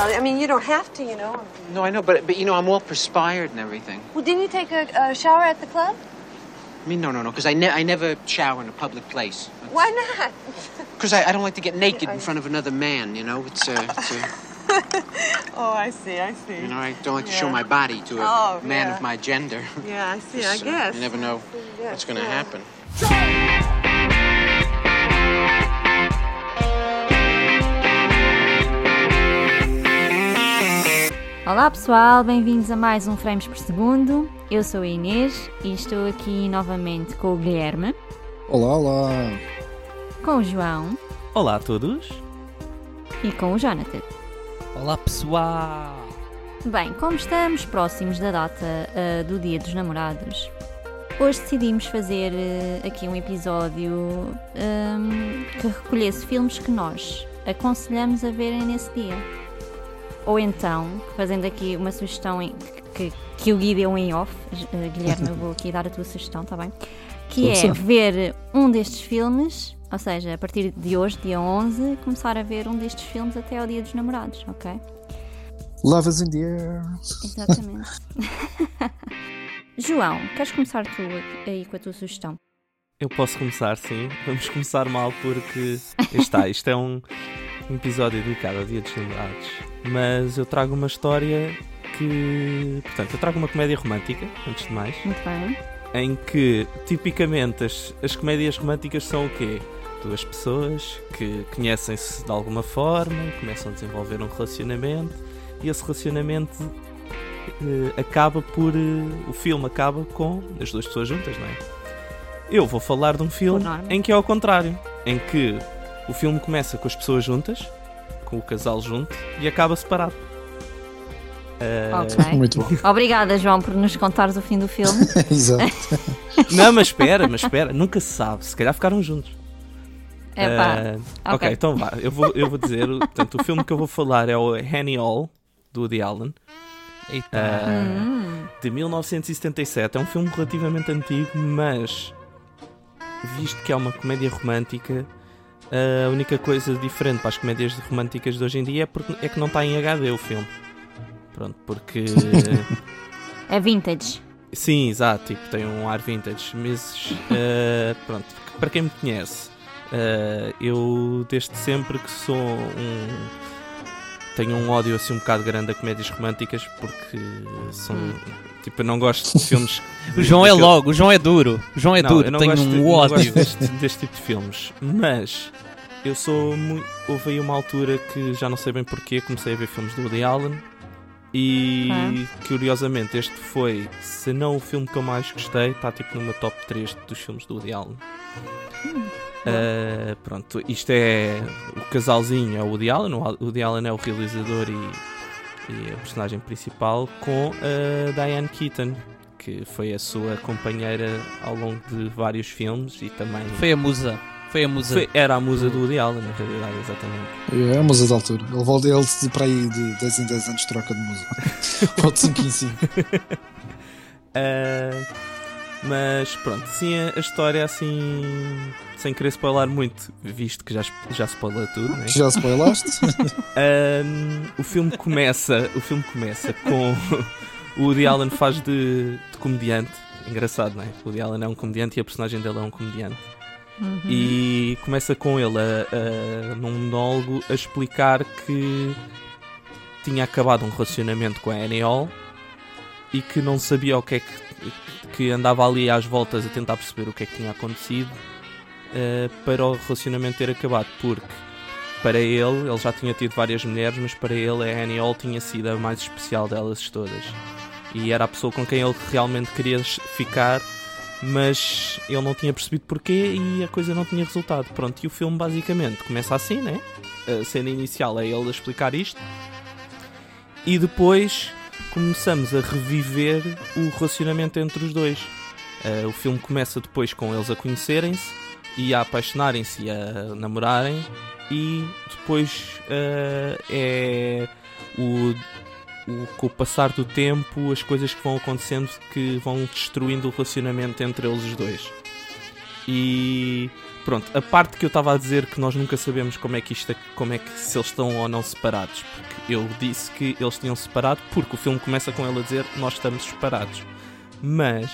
Well, I mean, you don't have to, you know. No, I know, but but you know, I'm all perspired and everything. Well, didn't you take a, a shower at the club? I mean, no, no, no, because I, ne- I never shower in a public place. Why not? Because I, I don't like to get naked in front of another man. You know, it's uh, it's uh, Oh, I see, I see. you know, I don't like to show my body to a Oh, man yeah. of my gender. Yeah, I see, I So, guess. You never know Yeah, what's going to yeah. happen. Olá pessoal, bem-vindos a mais um Frames por Segundo. Eu sou a Inês e estou aqui novamente com o Guilherme, Olá, olá. com o João Olá a todos. e com o Jonathan. Olá pessoal! Bem, como estamos próximos da data ah, do Dia dos Namorados, hoje decidimos fazer ah, aqui um episódio ahm, que recolhesse filmes que nós aconselhamos a verem nesse dia. Ou então, fazendo aqui uma sugestão em- que, que o Gui deu em off, ah, Guilherme, eu vou aqui dar a tua sugestão, está bem? Que é ver um destes filmes, ou seja, a partir de hoje, dia 11, começar a ver um destes filmes até ao Dia dos Namorados, ok? Love is in the air. Exatamente. João, queres começar tu aí com a tua sugestão? Eu posso começar, sim. Vamos começar mal porque está, isto é um um episódio dedicado ao Dia dos Namorados. Mas eu trago uma história que. Portanto, eu trago uma comédia romântica, antes de mais, Muito bem. em que tipicamente as, as comédias românticas são o quê? Duas pessoas que conhecem-se de alguma forma, começam a desenvolver um relacionamento e esse relacionamento eh, acaba por. eh, o filme acaba com as duas pessoas juntas, não é? Eu vou falar de um filme em que é ao contrário, em que o filme começa com as pessoas juntas, com o casal junto e acaba separado. Eh, Ok. Muito bom. Obrigada, João, por nos contares o fim do filme. Exato. Não, mas espera, mas espera, nunca se sabe, se calhar ficaram juntos. É Ah, ok, então vá. Eu vou, eu vou dizer, o- portanto, o filme que eu vou falar é o Annie Hall, do Woody Allen, Eita! ah, Hum, de 1977. É um filme relativamente antigo, mas visto que é uma comédia romântica, a única coisa diferente para as comédias românticas de hoje em dia é, porque, é que não está em HD o filme. Pronto, porque. é vintage. Sim, exato, tipo, tem um ar vintage, mas eh, pronto, para quem me conhece, eh, eu desde sempre que sou um. Tenho um ódio assim um bocado grande a comédias românticas porque são. Tipo, eu não gosto de filmes. O João é logo, o João é duro. O João é não, duro, tem um não ódio. gosto deste, deste tipo de filmes. Mas eu sou muito. Houve aí uma altura que já não sei bem porquê, comecei a ver filmes do Woody Allen. E curiosamente, este foi, se não o filme que eu mais gostei, está tipo meu top 3 dos filmes do Woody Allen. Ah, pronto, isto é o casalzinho, é o Woody Allen. O Woody Allen é o realizador e, e a personagem principal, com a Diane Keaton, que foi a sua companheira ao longo de vários filmes e também Foi a musa. Foi a musa. foi- era a musa do Woody Allen, na realidade, exatamente. É a musa da altura. Ele volta ele de para aí de 10 em 10 anos troca de música. Ou de 5 em 5. Ah, mas pronto, sim, a, história assim, sem querer spoiler muito, visto que já, já spoilou tudo, né? Já spoilaste? Ahm, o filme começa, o filme começa com o Woody Allen faz de, de comediante, engraçado, não é? O Woody Allen é um comediante e a personagem dele é um comediante. Uhum. E começa com ele a, a- num monólogo a explicar que tinha acabado um relacionamento com a Annie Hall e que não sabia o que é que que andava ali às voltas a tentar perceber o que é que tinha acontecido eh, para o relacionamento ter acabado porque para ele, ele já tinha tido várias mulheres, mas para ele a Annie Hall tinha sido a mais especial delas todas. E era a pessoa com quem ele realmente queria ficar, mas ele não tinha percebido porquê e a coisa não tinha resultado. Pronto, e o filme basicamente começa assim, né? A cena inicial é ele a explicar isto. E depois começamos a reviver o relacionamento entre os dois. Eh, o filme começa depois com eles a conhecerem-se e a apaixonarem-se e a namorarem e depois eh, é o, o- com o passar do tempo as coisas que vão acontecendo que vão destruindo o relacionamento entre eles os dois. E pronto, a parte que eu estava a dizer que nós nunca sabemos como é que isto, como é que se eles estão ou não separados, porque eu disse que eles tinham separado porque o filme começa com ele a dizer nós estamos separados, mas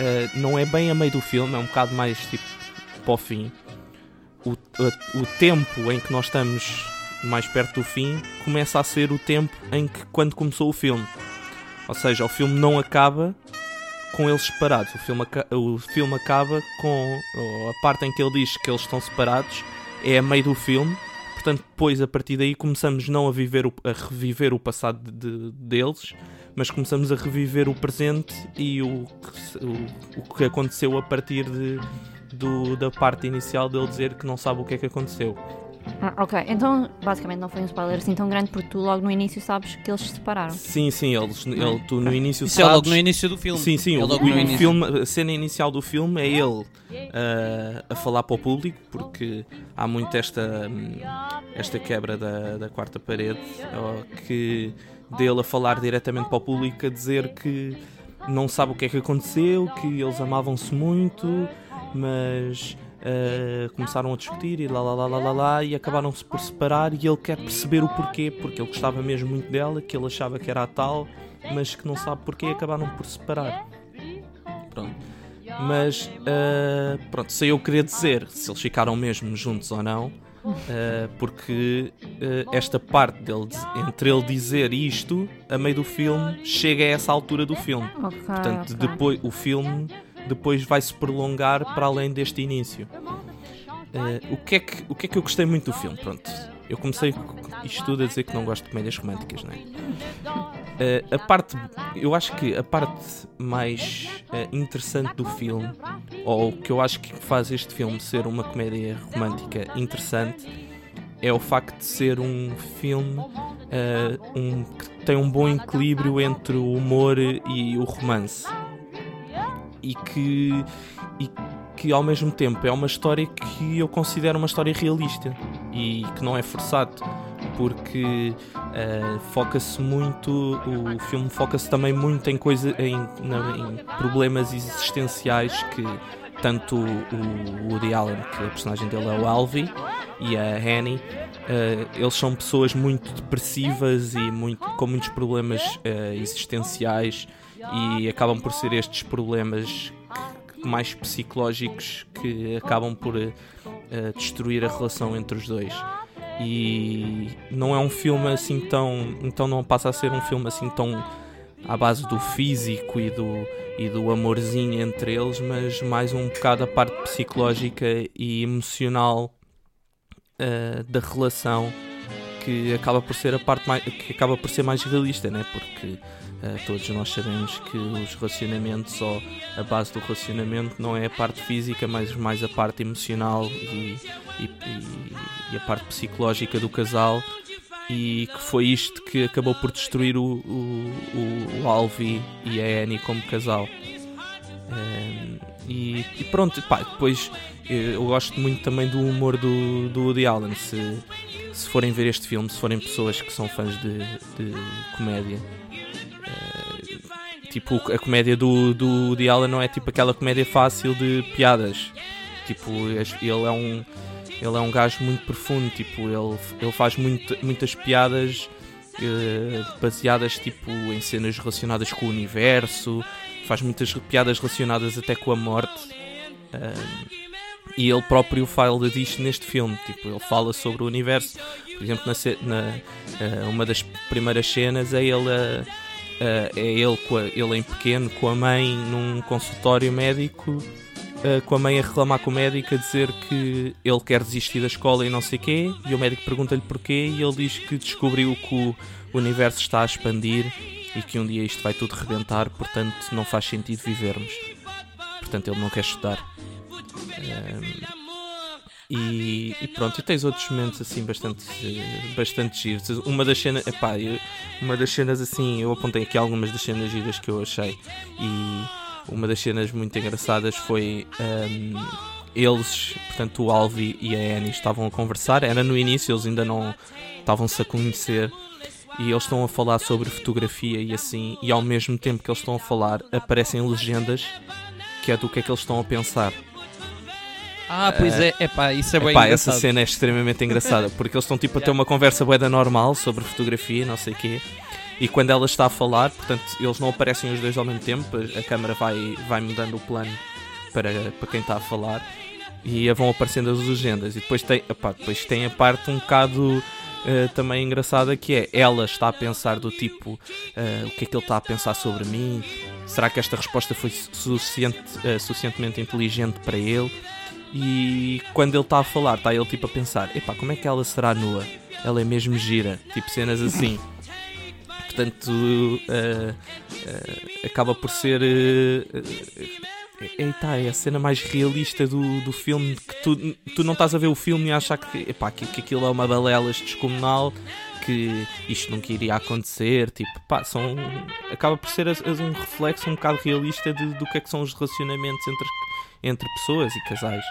eh, não é bem a meio do filme, é um bocado mais tipo para o fim. O, o tempo em que nós estamos mais perto do fim começa a ser o tempo em que quando começou o filme. Ou seja, o filme não acaba com eles separados. O filme, o filme acaba com a parte em que ele diz que eles estão separados é a meio do filme. Portanto, depois a partir daí começamos não a viver o- a reviver o passado de- de- deles, mas começamos a reviver o presente e o, o, o que aconteceu a partir de, do- da parte inicial dele dizer que não sabe o que é que aconteceu. Ah, ok, então basicamente não foi um spoiler assim tão grande porque tu logo no início sabes que eles se separaram. Sim, sim, eles, ele, tu no início Isso é sabes, logo no início do filme. Sim, sim, é o, logo o no início. filme, a cena inicial do filme é ele ah, a falar para o público, porque há muito esta, hum, esta quebra da, da quarta parede, que dele a falar diretamente para o público, a dizer que não sabe o que é que aconteceu, que eles amavam-se muito, mas ah, começaram a discutir e lá lá lá lá lá lá e acabaram-se por separar e ele quer perceber o porquê, porque ele gostava mesmo muito dela, que ele achava que era a tal, mas que não sabe porquê e acabaram por separar. Pronto. Mas ah, pronto, sei eu querer dizer se eles ficaram mesmo juntos ou não. ah, porque esta parte dele, entre ele dizer isto, a meio do filme, chega a essa altura do filme. Ok. Portanto, ok. depois, o filme depois vai se prolongar para além deste início. Eh, o, que é que, o que é que eu gostei muito do filme? Pronto, eu comecei isto tudo a dizer que não gosto de comédias românticas, não é? Eh, a parte, eu acho que a parte mais eh, interessante do filme, ou que eu acho que faz este filme ser uma comédia romântica interessante, é o facto de ser um filme eh, um- que tem um bom equilíbrio entre o humor e o romance e que, e que ao mesmo tempo é uma história que eu considero uma história realista e que não é forçado porque eh, foca-se muito o filme foca-se também muito em coisa em, na- em problemas existenciais que tanto o Woody Allen que a personagem dele é o Alvy e a Annie eh, eles são pessoas muito depressivas e muito, com muitos problemas eh, existenciais e acabam por ser estes problemas mais psicológicos que acabam por eh, destruir a relação entre os dois. E não é um filme assim tão. Então não passa a ser um filme assim tão à base do físico e do, e do amorzinho entre eles, mas mais um bocado a parte psicológica e emocional eh, da relação que acaba por ser a parte mais, que acaba por ser mais realista, né? Porque eh, todos nós sabemos que os relacionamentos ou a base do relacionamento não é a parte física, mas mais a parte emocional e, e- e- a parte psicológica do casal e que foi isto que acabou por destruir o, o, o, Alvi e a Annie como casal. Ehm, e, e pronto, pá, depois eh, eu gosto muito também do humor do, do Woody Allen. Se, se forem ver este filme, se forem pessoas que são fãs de, de comédia, eh, tipo a comédia do, do Woody Allen não é tipo aquela comédia fácil de piadas. Tipo, ele é um ele é um gajo muito profundo, tipo, ele, ele faz muito, muitas piadas eh, baseadas tipo em cenas relacionadas com o universo, faz muitas piadas relacionadas até com a morte. Ahm, e ele próprio fala disto neste filme, tipo, ele fala sobre o universo. Por exemplo, na, na, ah, uma das primeiras cenas é ele, a- a- é ele, a- ele em pequeno com a mãe num consultório médico, com a mãe a reclamar com o médico, a dizer que ele quer desistir da escola e não sei quê, e o médico pergunta-lhe porquê, e ele diz que descobriu que o universo está a expandir e que um dia isto vai tudo rebentar, portanto não faz sentido vivermos. Portanto, ele não quer estudar. E, e pronto, e tens outros momentos assim bastante, bastante giros. Uma das cenas, epá, uma das cenas assim, eu apontei aqui algumas das cenas giras que eu achei. E uma das cenas muito engraçadas foi ahm, eles, portanto, o Alvi e a Annie estavam a conversar. Era no início, eles ainda não estavam-se a conhecer. E eles estão a falar sobre fotografia e assim, e ao mesmo tempo que eles estão a falar, aparecem legendas que é do que é que eles estão a pensar. Ah, pois é, é pá, isso é bem Epá, engraçado. essa cena é extremamente engraçada porque eles estão tipo a ter uma conversa boeda normal sobre fotografia, não sei o quê. E quando ela está a falar, portanto, eles não aparecem os dois ao mesmo tempo, a câmera vai, vai mudando o plano para, para quem está a falar e vão aparecendo as legendas. E depois tem, epá, depois tem a parte um bocado eh, também engraçada que é ela está a pensar do tipo eh, o que é que ele está a pensar sobre mim? Será que esta resposta foi su- suficiente, eh, suficientemente inteligente para ele? E quando ele está a falar, está ele tipo a pensar: epá, como é que ela será nua? Ela é mesmo gira, tipo cenas assim. Portanto, eh, eh, acaba por ser. eh, eh, é, a cena mais realista do, do filme. Que tu, tu não estás a ver o filme e a achar que, epá, que, que aquilo é uma balela descomunal, que isto nunca iria acontecer. Tipo, pá, são, acaba por ser um reflexo um bocado realista de- do que é que são os relacionamentos entre, entre pessoas e casais.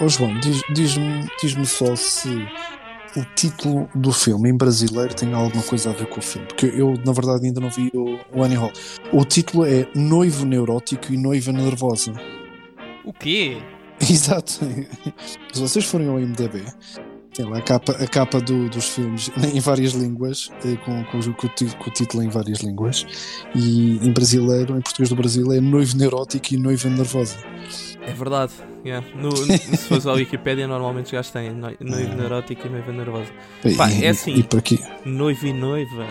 Ó João, diz- diz-me diz só se o título do filme em brasileiro tem alguma coisa a ver com o filme. Porque eu, na verdade, ainda não vi o, o Annie Hall. O título é Noivo Neurótico e Noiva Nervosa. O quê? Exato. Se vocês forem ao IMDB, tem lá a capa, a capa do- dos filmes em várias línguas, eh, com, com, o- com o título em várias línguas, e em brasileiro, em português do Brasil, é Noivo Neurótico e Noiva Nervosa. É verdade. yeah. No, no- se fores à Wikipédia, normalmente os gajos têm noi- noivo neurótico e noiva nervosa. Pá, e, é assim. E por aqui. Noivo e noiva.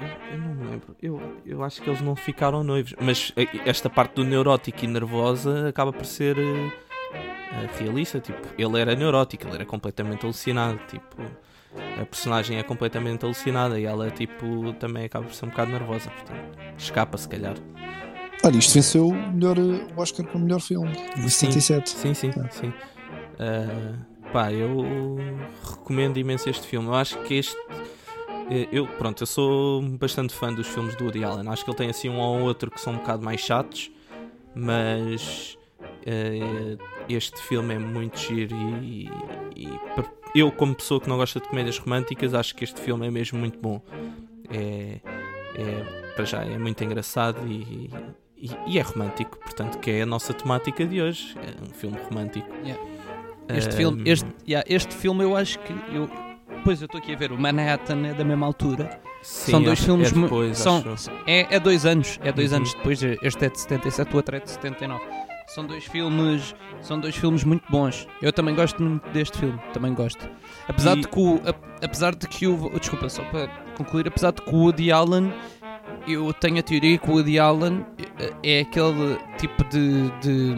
Eu, eu não me lembro. Eu, eu acho que eles não ficaram noivos. Mas eh, esta parte do neurótico e nervosa acaba por ser eh, realista. Tipo, ele era neurótico, ele era completamente alucinado. Tipo, a personagem é completamente alucinada e ela, tipo, também acaba por ser um bocado nervosa. Portanto, escapa se calhar. Olha, isto venceu o, melhor, eh, o Oscar para o melhor filme, em 77. Sim, sim, Ah. sim. Ah, pá, eu recomendo imenso este filme. Eu acho que este. eh, Eu, pronto, eu sou bastante fã dos filmes do Woody Allen. Acho que ele tem assim um ou outro que são um bocado mais chatos, mas eh, este filme é muito giro e, e per- eu, como pessoa que não gosta de comédias românticas, acho que este filme é mesmo muito bom. É, é para já, é muito engraçado e, e, e é romântico, portanto, que é a nossa temática de hoje. É um filme romântico. Yeah. Este, Ahm, filme, este, yeah, este filme eu acho que. Eu, pois eu estou aqui a ver, o Manhattan é da mesma altura. sim, são dois acho- filmes. É depois, são, é, é dois anos. É dois Uhum. anos depois. Este é de 77, o outro é de 79. São dois filmes. São dois filmes muito bons. Eu também gosto muito deste filme. Também gosto. Apesar E- de que o. a- apesar de que o. Desculpa, só para concluir. Apesar de que o Woody Allen. Eu tenho a teoria que o Woody Allen eh, é aquele tipo de, de,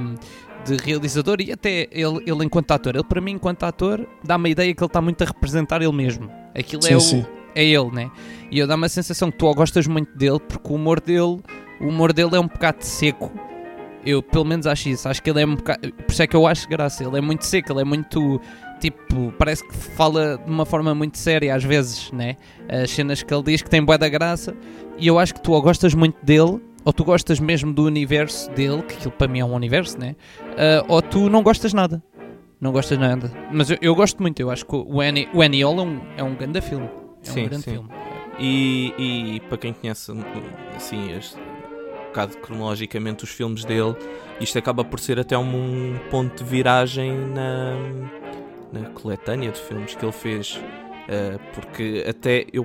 de realizador e até ele, ele enquanto ator. Ele, para mim, enquanto ator, dá-me a ideia que ele está muito a representar ele mesmo. Aquilo é, Sim, o, sim. é ele, né? E eu dá-me a sensação que tu gostas muito dele, porque o humor dele, o humor dele é um bocado seco. Eu pelo menos acho isso. Acho que ele é um bocado. Por isso é que eu acho graça. Ele é muito seco, ele é muito. Tipo, parece que fala de uma forma muito séria às vezes, né? As cenas que ele diz que tem bué da graça. E eu acho que tu ou gostas muito dele, ou tu gostas mesmo do universo dele, que aquilo para mim é um universo, né? Ah, ou tu não gostas nada. Não gostas nada. Mas eu, eu gosto muito. Eu acho que o Annie, o Annie Hall é um, é um grande filme. É Sim, um grande sim. filme. E, e para quem conhece um, assim, este, bocado cronologicamente os filmes dele, isto acaba por ser até um, ponto de viragem na, na coletânea de filmes que ele fez. Uh, porque até eu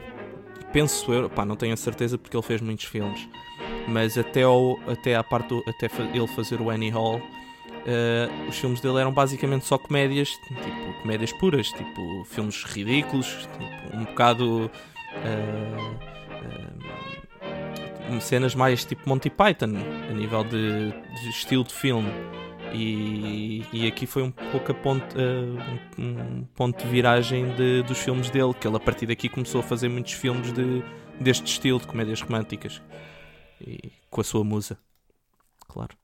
penso eu, pá, não tenho a certeza porque ele fez muitos filmes, mas até, ao, até à parte do, até ele fazer o Annie Hall. uh, os filmes dele eram basicamente só comédias, tipo comédias puras, tipo filmes ridículos, tipo, um bocado uh, cenas mais tipo Monty Python a nível de, de estilo de filme e, e aqui foi um pouco a ponto, uh, um, um ponto de viragem de- dos filmes dele que ele a partir daqui começou a fazer muitos filmes de, deste estilo de comédias românticas e com a sua musa claro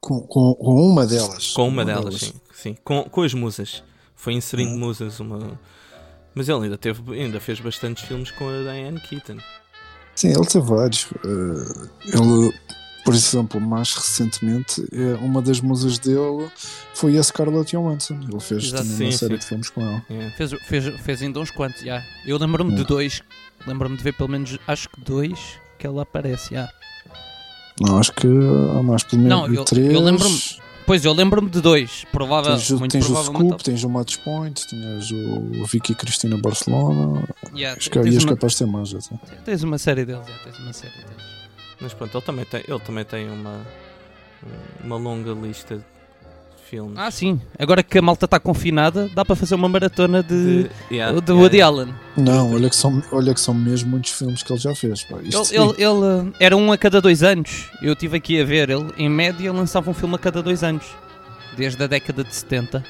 Com, com, com uma delas. com uma delas, sim, sim. Com, com as musas. Foi inserindo Hum. musas uma. Mas ele ainda, teve, ainda fez bastantes filmes com a Diane Keaton. Sim, ele teve vários. Eh, ele, por exemplo, mais recentemente, eh, uma das musas dele foi a Scarlett Johansson. Ele fez Exato. também Sim, uma série sim. de filmes com ela. Yeah. Fez, fez, fez ainda uns quantos, já. Eu lembro-me de Hum. dois. Lembro-me de ver pelo menos, acho que dois que ela aparece, já. Não, acho que há mais pelo menos Não, eu- três. eu lembro-me- Pois, eu lembro-me de dois. Prova Tens, o- muito tens o. Scoop, tens o Match Point, tinhas o, o Vicky Cristina Barcelona. Yeah, Acho que tens, ias uma, capaz de ter mais até. tens uma série deles. yeah, tens uma série deles. Mas pronto, ele também tem, ele também tem uma, uma longa lista filmes. Ah, sim. Agora que a malta está confinada, dá para fazer uma maratona de, de, yeah, de Woody yeah. Allen. Não, olha que, são, olha que são mesmo muitos filmes que ele já fez. Pá. Ele, Isto- ele- ele, uh, era um a cada dois anos. Eu estive aqui a ver. Ele, em média, lançava um filme a cada dois anos. Desde a década de 70.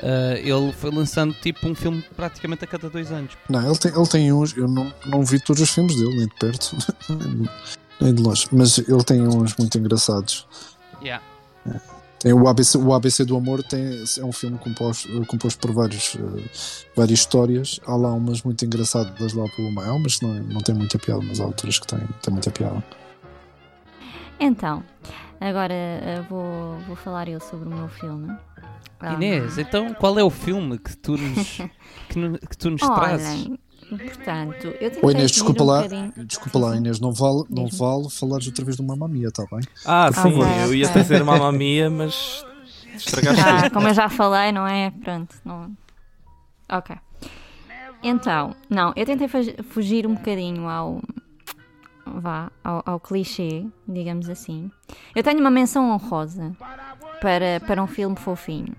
Uh, ele foi lançando tipo um filme praticamente a cada dois anos. Não, ele tem, ele tem uns, eu não, não vi todos os filmes dele, nem de perto, nem de longe, mas ele tem uns muito engraçados. Yeah. Tem o ABC, o ABC do Amor tem, é um filme composto, composto por vários, eh, várias histórias. Há lá umas muito engraçadas lá pelo meio. Há umas que não, não tem muita piada, mas há outras que têm, têm muita piada. Então, agora eh, vou, vou falar eu sobre o meu filme. Inês, então qual é o filme que tu nos, que, no- que tu nos trazes? Portanto, eu tentei Ô Inês, desculpa um lá, bocadinho- desculpa lá, Inês, não vale, não vale falares outra vez do Mamma Mia, está bem? Ah, sim, Ok, eu ia ok. trazer Mamma Mia, mas estragaste Ah, tudo. como eu já falei, não é? Pronto, não. Ok. Então, não, eu tentei fugir um bocadinho ao. Vá, ao, ao clichê, digamos assim. Eu tenho uma menção honrosa para, para um filme fofinho.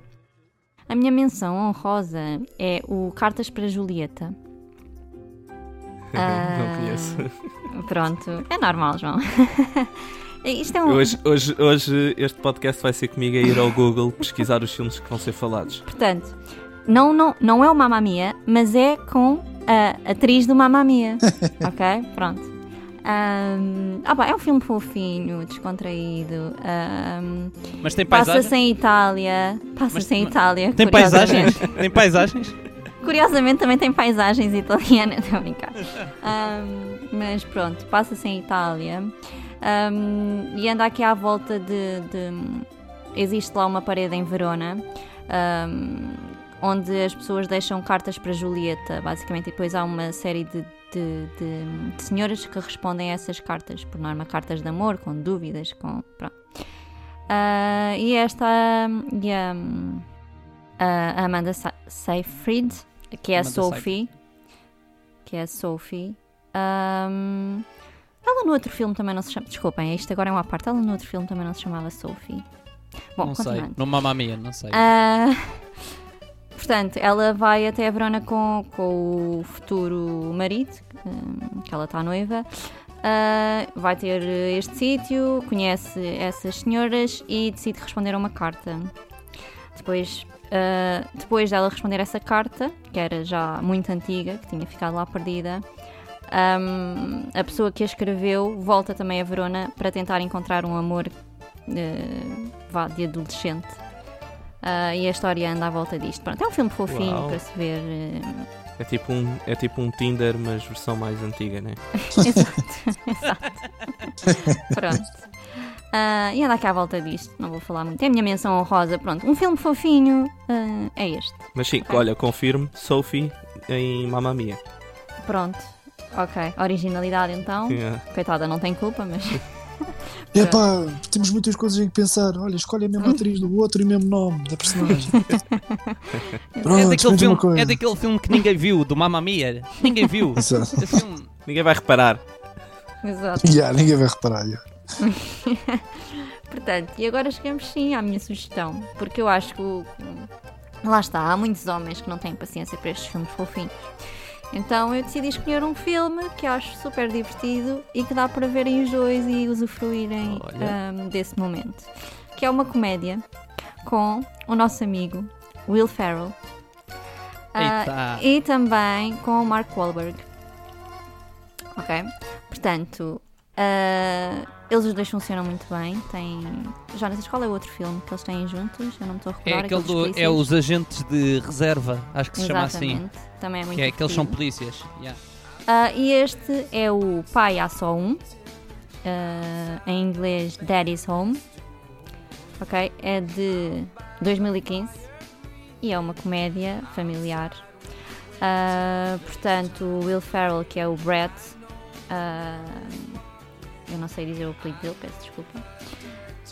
A minha menção honrosa é o Cartas para Julieta. Ah, Não conheço. Pronto, é normal, João. Isto é um. Hoje, hoje, hoje este podcast vai ser comigo a ir ao Google pesquisar os filmes que vão ser falados. Portanto, não, não, não é o Mamma Mia, mas é com a atriz do Mamma Mia. ok? Pronto. Ah, pá, é um filme fofinho, descontraído. ahm, Mas tem paisagens? Passa-se em Itália. Passa-se em Itália. Tem paisagens? tem paisagens? Curiosamente também tem paisagens italianas, estou a brincar. Ahm, mas pronto, passa-se em Itália Ahm, e anda aqui à volta de, de- Existe lá uma parede em Verona ahm, onde as pessoas deixam cartas para Julieta, basicamente, e depois há uma série de, de- de- de senhoras que respondem a essas cartas, por norma, cartas de amor, com dúvidas, com. Pronto. Ah, e esta. E a, a Amanda Seyfried, que é a Sophie. Que é a Sophie. Ahm, ela no outro filme também não se chama. Desculpem, isto agora é uma parte. Ela no outro filme também não se chamava Sophie. Bom, não sei. No Mamma Mia, não sei. Ah, portanto, ela vai até a Verona com, com o futuro marido, que ela está noiva. Ah, vai ter este sítio, conhece essas senhoras e decide responder a uma carta. Depois, ah, depois dela responder essa carta, que era já muito antiga, que tinha ficado lá perdida, hum, a pessoa que a escreveu volta também a Verona para tentar encontrar um amor eh, vá, de adolescente. Ah, e a história anda à volta disto. Pronto, é um filme fofinho Uau. para se ver. É tipo um, é tipo um Tinder, mas versão mais antiga, né? exato, exato. Pronto. Ah, e anda aqui à volta disto, não vou falar muito. É a minha menção honrosa. Pronto, um filme fofinho ah, é este. Mas sim, Ok. olha, confirmo, Sophie em Mamma Mia. Pronto, ok. Originalidade então. Yeah. Coitada, não tem culpa, mas. É pá, temos muitas coisas em que pensar. Olha, escolhe a mesma atriz do outro e o mesmo nome da personagem. é, Pronto, daquele escolhe uma filme, é daquele filme que ninguém viu, do Mamma Mia. Ninguém viu. Exato. Filme. Ninguém vai reparar. Exato. Yeah, ninguém vai reparar. yeah. Portanto, e agora chegamos sim à minha sugestão, porque eu acho que o- lá está, há muitos homens que não têm paciência para estes filmes fofinhos. Então eu decidi escolher um filme que acho super divertido e que dá para verem os dois e usufruírem ahm, desse momento. Que é uma comédia com o nosso amigo Will Ferrell Eita. e também com o Mark Wahlberg. Ok? Portanto, ah, eles os dois funcionam muito bem. Tem. Jonas, qual é o outro filme que eles têm juntos? Eu não me estou a É, recordar. aquele aqueles do, é os agentes de reserva, acho que se chama assim. Exatamente. Também é muito Que é que eles são polícias. Yeah. Ah, e este é o Pai Há Só Um, ah, em inglês Daddy's Home, ok? É de 2015 e é uma comédia familiar. Ah, portanto, o Will Ferrell, que é o Brett, ah, eu não sei dizer o apelido dele, peço desculpa.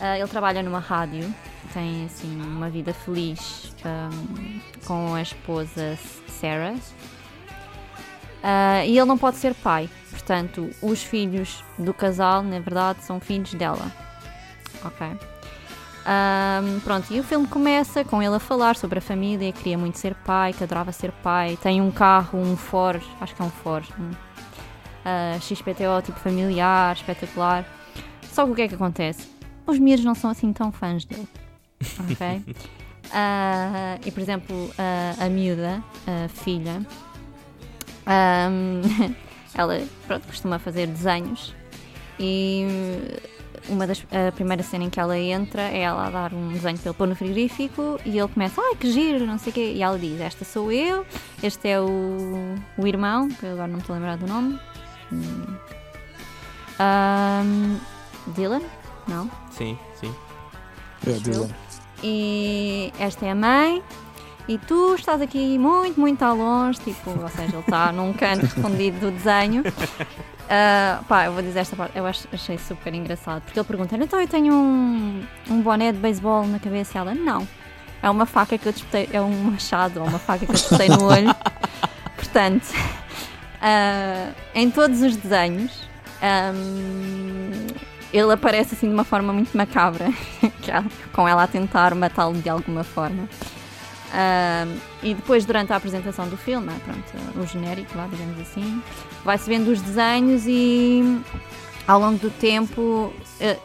Ah, ele trabalha numa rádio tem assim uma vida feliz ahm, com a esposa Sarah. Ah, e ele não pode ser pai, portanto, os filhos do casal, na verdade, são filhos dela. Ok. Ahm, pronto, e o filme começa com ele a falar sobre a família, queria muito ser pai, que adorava ser pai, tem um carro, um Ford, acho que é um Ford, um, ah, XPTO tipo familiar, espetacular. Só que o que é que acontece? Os miúdos não são assim tão fãs dele. Ok? Ah, e por exemplo, a- a miúda, a filha, ahm, ela pronto, costuma fazer desenhos e uma das a primeira cena em que ela entra é ela a dar um desenho ele pôr no frigorífico e ele começa, ai que giro, não sei o quê, e ela diz, esta sou eu, este é o, o irmão, que eu agora não me estou a lembrar do nome. Hum. Ahm, Dylan? Não? Sim, sim. É, Dylan. E esta é a mãe. E tu estás aqui muito, muito ao longe, tipo, ou seja, ele está num canto escondido do desenho. Ah, pá, eu vou dizer esta parte, eu ach- achei super engraçado, porque ele pergunta: então eu tenho um, um boné de beisebol na cabeça e ela: não, é uma faca que eu disputei, é um machado ou uma faca que eu disputei no olho. Portanto, ah, em todos os desenhos, ahm, ele aparece assim de uma forma muito macabra, com ela a tentar matá-lo de alguma forma. E depois, durante a apresentação do filme, pronto, o genérico, lá, digamos assim, vai-se vendo os desenhos e ao longo do tempo eh,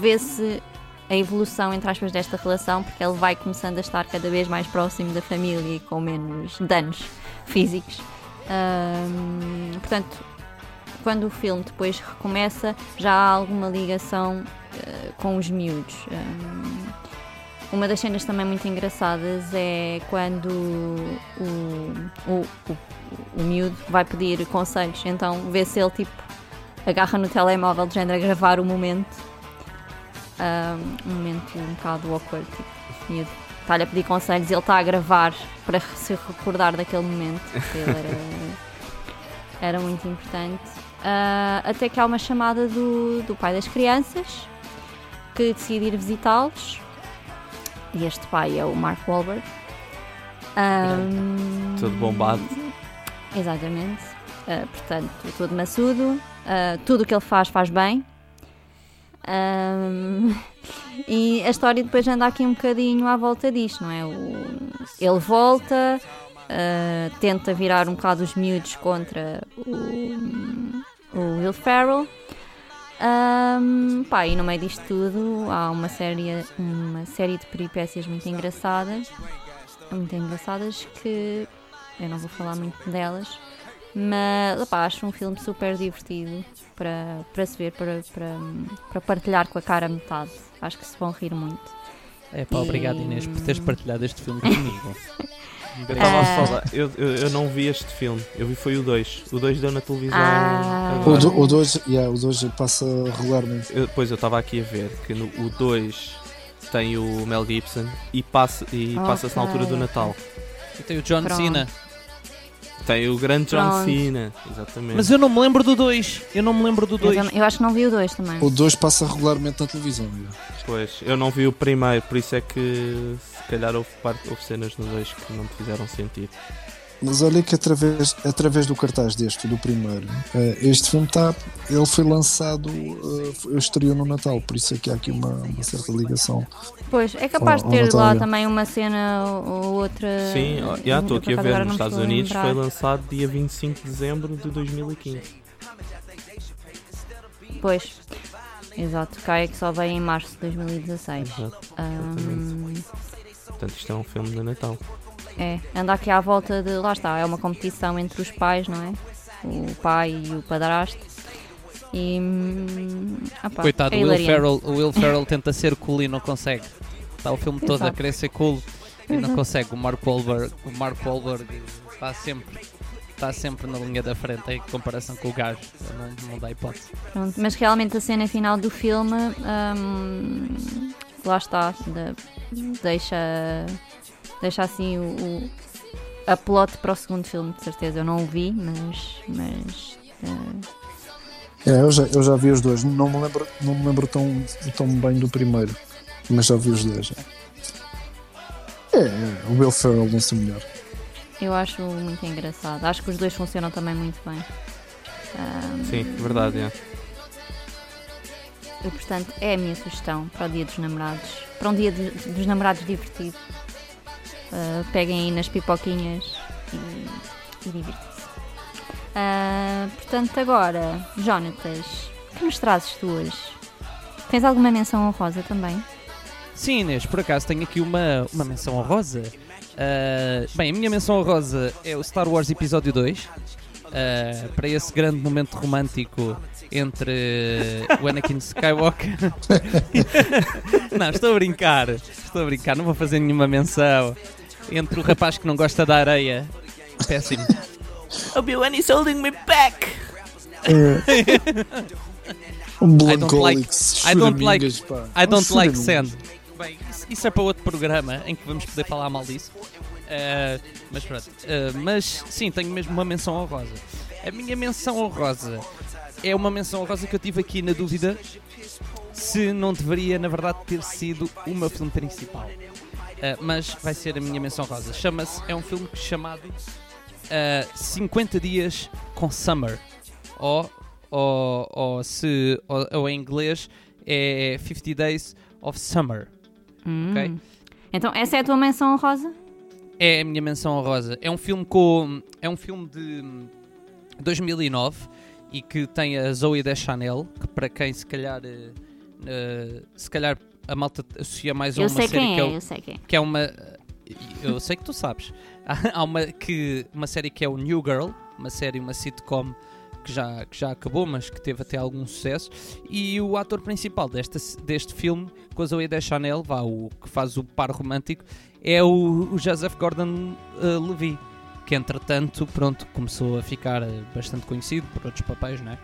vê-se a evolução, entre aspas, desta relação, porque ele vai começando a estar cada vez mais próximo da família e com menos danos físicos. Portanto, quando o filme depois recomeça, já há alguma ligação eh, com os miúdos. Ahm, uma das cenas também muito engraçadas é quando o, o, o, o miúdo vai pedir conselhos, então vê se ele tipo agarra no telemóvel de género a gravar o momento. Ahm, um momento um bocado awkward, tipo, miúdo está-lhe a pedir conselhos e ele está a gravar para se recordar daquele momento. que ele era, era muito importante. Ah, até que há uma chamada do, do pai das crianças que decide ir visitá-los. E este pai é o Mark Wahlberg. Ahm, Todo bombado. Exatamente. Ah, portanto, todo maçudo. Ah, tudo o que ele faz, faz bem. Ahm, e a história depois anda aqui um bocadinho à volta disto, não é? O- ele volta, ah, tenta virar um bocado os miúdos contra o, o Will Ferrell. Ahm, pá, e no meio disto tudo há uma série, uma série de peripécias muito engraçadas, muito engraçadas que eu não vou falar muito delas, mas opá, acho um filme super divertido para, para se ver, para, para, para partilhar com a cara a metade. Acho que se vão rir muito. É pá, obrigado Inês por teres partilhado este filme comigo. Eu estava a Ah. falar, eu, eu, eu não vi este filme, eu vi foi o 2. O 2 deu na televisão. Ah. O, agora. do, o dois, yeah, o dois passa regularmente. Eu- Depois eu estava aqui a ver que no, o 2 tem o Mel Gibson e, passa, e Ok, passa-se na altura do. Natal. E tem o John Pronto. Cena. Tem o grande John Pronto. Cena, exatamente. Mas eu não me lembro do 2. Eu não me lembro do Eu, 2. tam- eu acho que não vi o 2 também. O 2 passa regularmente na televisão. yeah. Pois, eu não vi o primeiro, por isso é que se calhar houve, parte, houve cenas no 2 que não me fizeram sentido. Mas olha que através, através do cartaz deste, do primeiro, eh, este filme está. Ele foi lançado, eh, foi- estreou no Natal, por isso é que há aqui uma, uma certa ligação. Pois, é capaz Oh, de ter lá também uma cena ou outra. Sim, já estou aqui a ver, nos Estados Unidos foi lançado dia 25 de dezembro de 2015. Pois, exato, cá é que só veio em março de 2016. Exato. Ahm, Portanto, isto é um filme de Natal. É, anda aqui à volta de. Lá está, é uma competição entre os pais, não é? O pai e o padrasto. E. hum, opá, Coitado, é o Will. Ferrell, o Will Ferrell tenta ser cool e não consegue. Está o filme todo a Exato. querer ser cool e não Exato. consegue. O Mark Wahlberg, o Mark Wahlberg está sempre, está sempre na linha da frente em comparação com o gajo. Não, não dá hipótese. Pronto, mas realmente a cena final do filme, hum, lá está, de- deixa, deixa assim o, o- a plot para o segundo filme, de certeza. Eu não o vi, mas. mas eh, É, eu, já, eu já vi os dois, não me lembro, não me lembro tão, tão bem do primeiro, mas já vi os dois. é. É, o Will Ferrell não se melhor. Eu acho muito engraçado. Acho que os dois funcionam também muito bem. Ahm, Sim, verdade, é. E portanto é a minha sugestão para o dia dos namorados. Para um dia de- dos namorados divertido. Ah, peguem aí nas pipoquinhas e, e divirtam-se. Ah, portanto, agora, Jonatas, que nos trazes tu hoje? Tens alguma menção honrosa também? Sim, Inês, por acaso tenho aqui uma, uma menção honrosa. Ah, bem, a minha menção honrosa é o Star Wars Episódio 2. ah, para esse grande momento romântico entre o Anakin Skywalker. não, estou a brincar. Estou a brincar, não vou fazer nenhuma menção. Entre o rapaz que não gosta da areia. Péssimo. Obi-Wan is holding me back! Um I don't like- I don't like-. I don't like sand. Bem, isso, isso é para outro programa em que vamos poder falar mal disso. Uh, mas pronto. Uh, mas sim, tenho mesmo uma menção honrosa. A minha menção honrosa é uma menção honrosa que eu tive aqui na dúvida se não deveria, na verdade, ter sido o meu filme principal. Uh, mas vai ser a minha menção honrosa. Chama-se, é um filme chamado uh, 50 Dias com Summer. Ou, ou, ou se, ou, ou em inglês é 50 Days of Summer. Hum. Então, essa é a tua menção honrosa? É a minha menção honrosa. É um filme com. É um filme de 2009 e que tem a Zoe Deschanel, que para quem se calhar. eh, se calhar a malta associa mais a Eu uma sei série quem que é, é, o- eu sei quem é. que é uma. Eu sei que tu sabes. Há uma, que, uma série que é o New Girl, uma série, uma sitcom que já, que já acabou, mas que teve até algum sucesso. E o ator principal desta, deste filme, com a Zoe Deschanel, vá, o que faz o par romântico, é o, o Joseph Gordon uh, Levitt, que entretanto, pronto, começou a ficar uh, bastante conhecido por outros papéis, não é?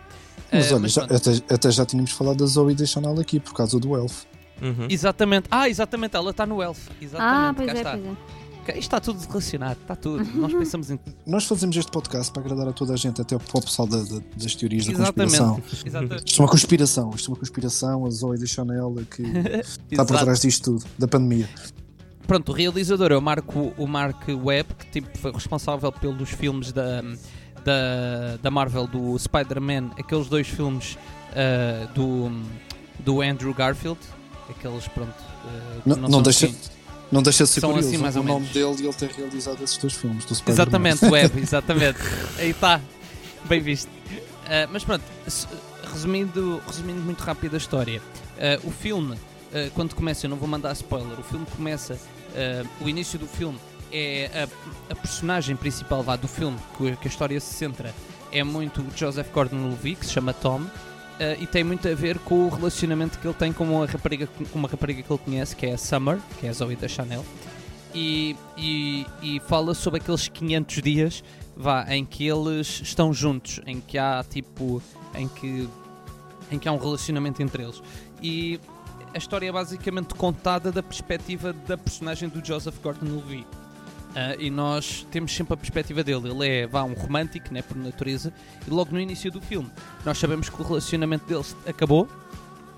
Mas Uh, olha, já- pronto. até, até já tínhamos falado da Zoe Deschanel aqui por causa do Elf. Uhum. Exatamente. Ah, exatamente, ela está no Elf. Exatamente, Ah, pois cá é, está. pois é. Isto está tudo relacionado, está tudo. Nós pensamos em Nós fazemos este podcast para agradar a toda a gente, até para o pessoal da- da- das teorias da conspiração. Exatamente. Exatamente. Isto é uma conspiração, isto é uma conspiração, a Zoe Deschanel é que está por trás disto tudo, da pandemia. Pronto, o realizador é o Mark, o Mark Webb, que tipo, foi responsável pelos filmes da, da, da Marvel, do Spider-Man, aqueles dois filmes ah, do, do Andrew Garfield, aqueles, pronto. que Não, não são deixa, assim- não deixa de ser são curioso assim mais o ou nome menos. dele e ele ter realizado esses dois filmes do Spider-Man. Exatamente, Webb, exatamente. Aí está, bem visto. Ah, mas pronto, resumindo, resumindo muito rápido a história, ah, o filme, ah, quando começa, eu não vou mandar spoiler, o filme começa, ah, o início do filme é a, a personagem principal vá, do filme, que, que a história se centra, é muito Joseph Gordon-Levitt, que se chama Tom, ah, e tem muito a ver com o relacionamento que ele tem com uma rapariga, com uma rapariga que ele conhece, que é a Summer, que é a Zoe da Chanel, e, e, e fala sobre aqueles 500 dias vá, em que eles estão juntos, em que há tipo, em que, em que há um relacionamento entre eles. E a história é basicamente contada da perspectiva da personagem do Joseph Gordon-Levitt. Ah, e nós temos sempre a perspectiva dele. Ele é vá, um romântico, né, por natureza, e logo no início do filme nós sabemos que o relacionamento deles acabou.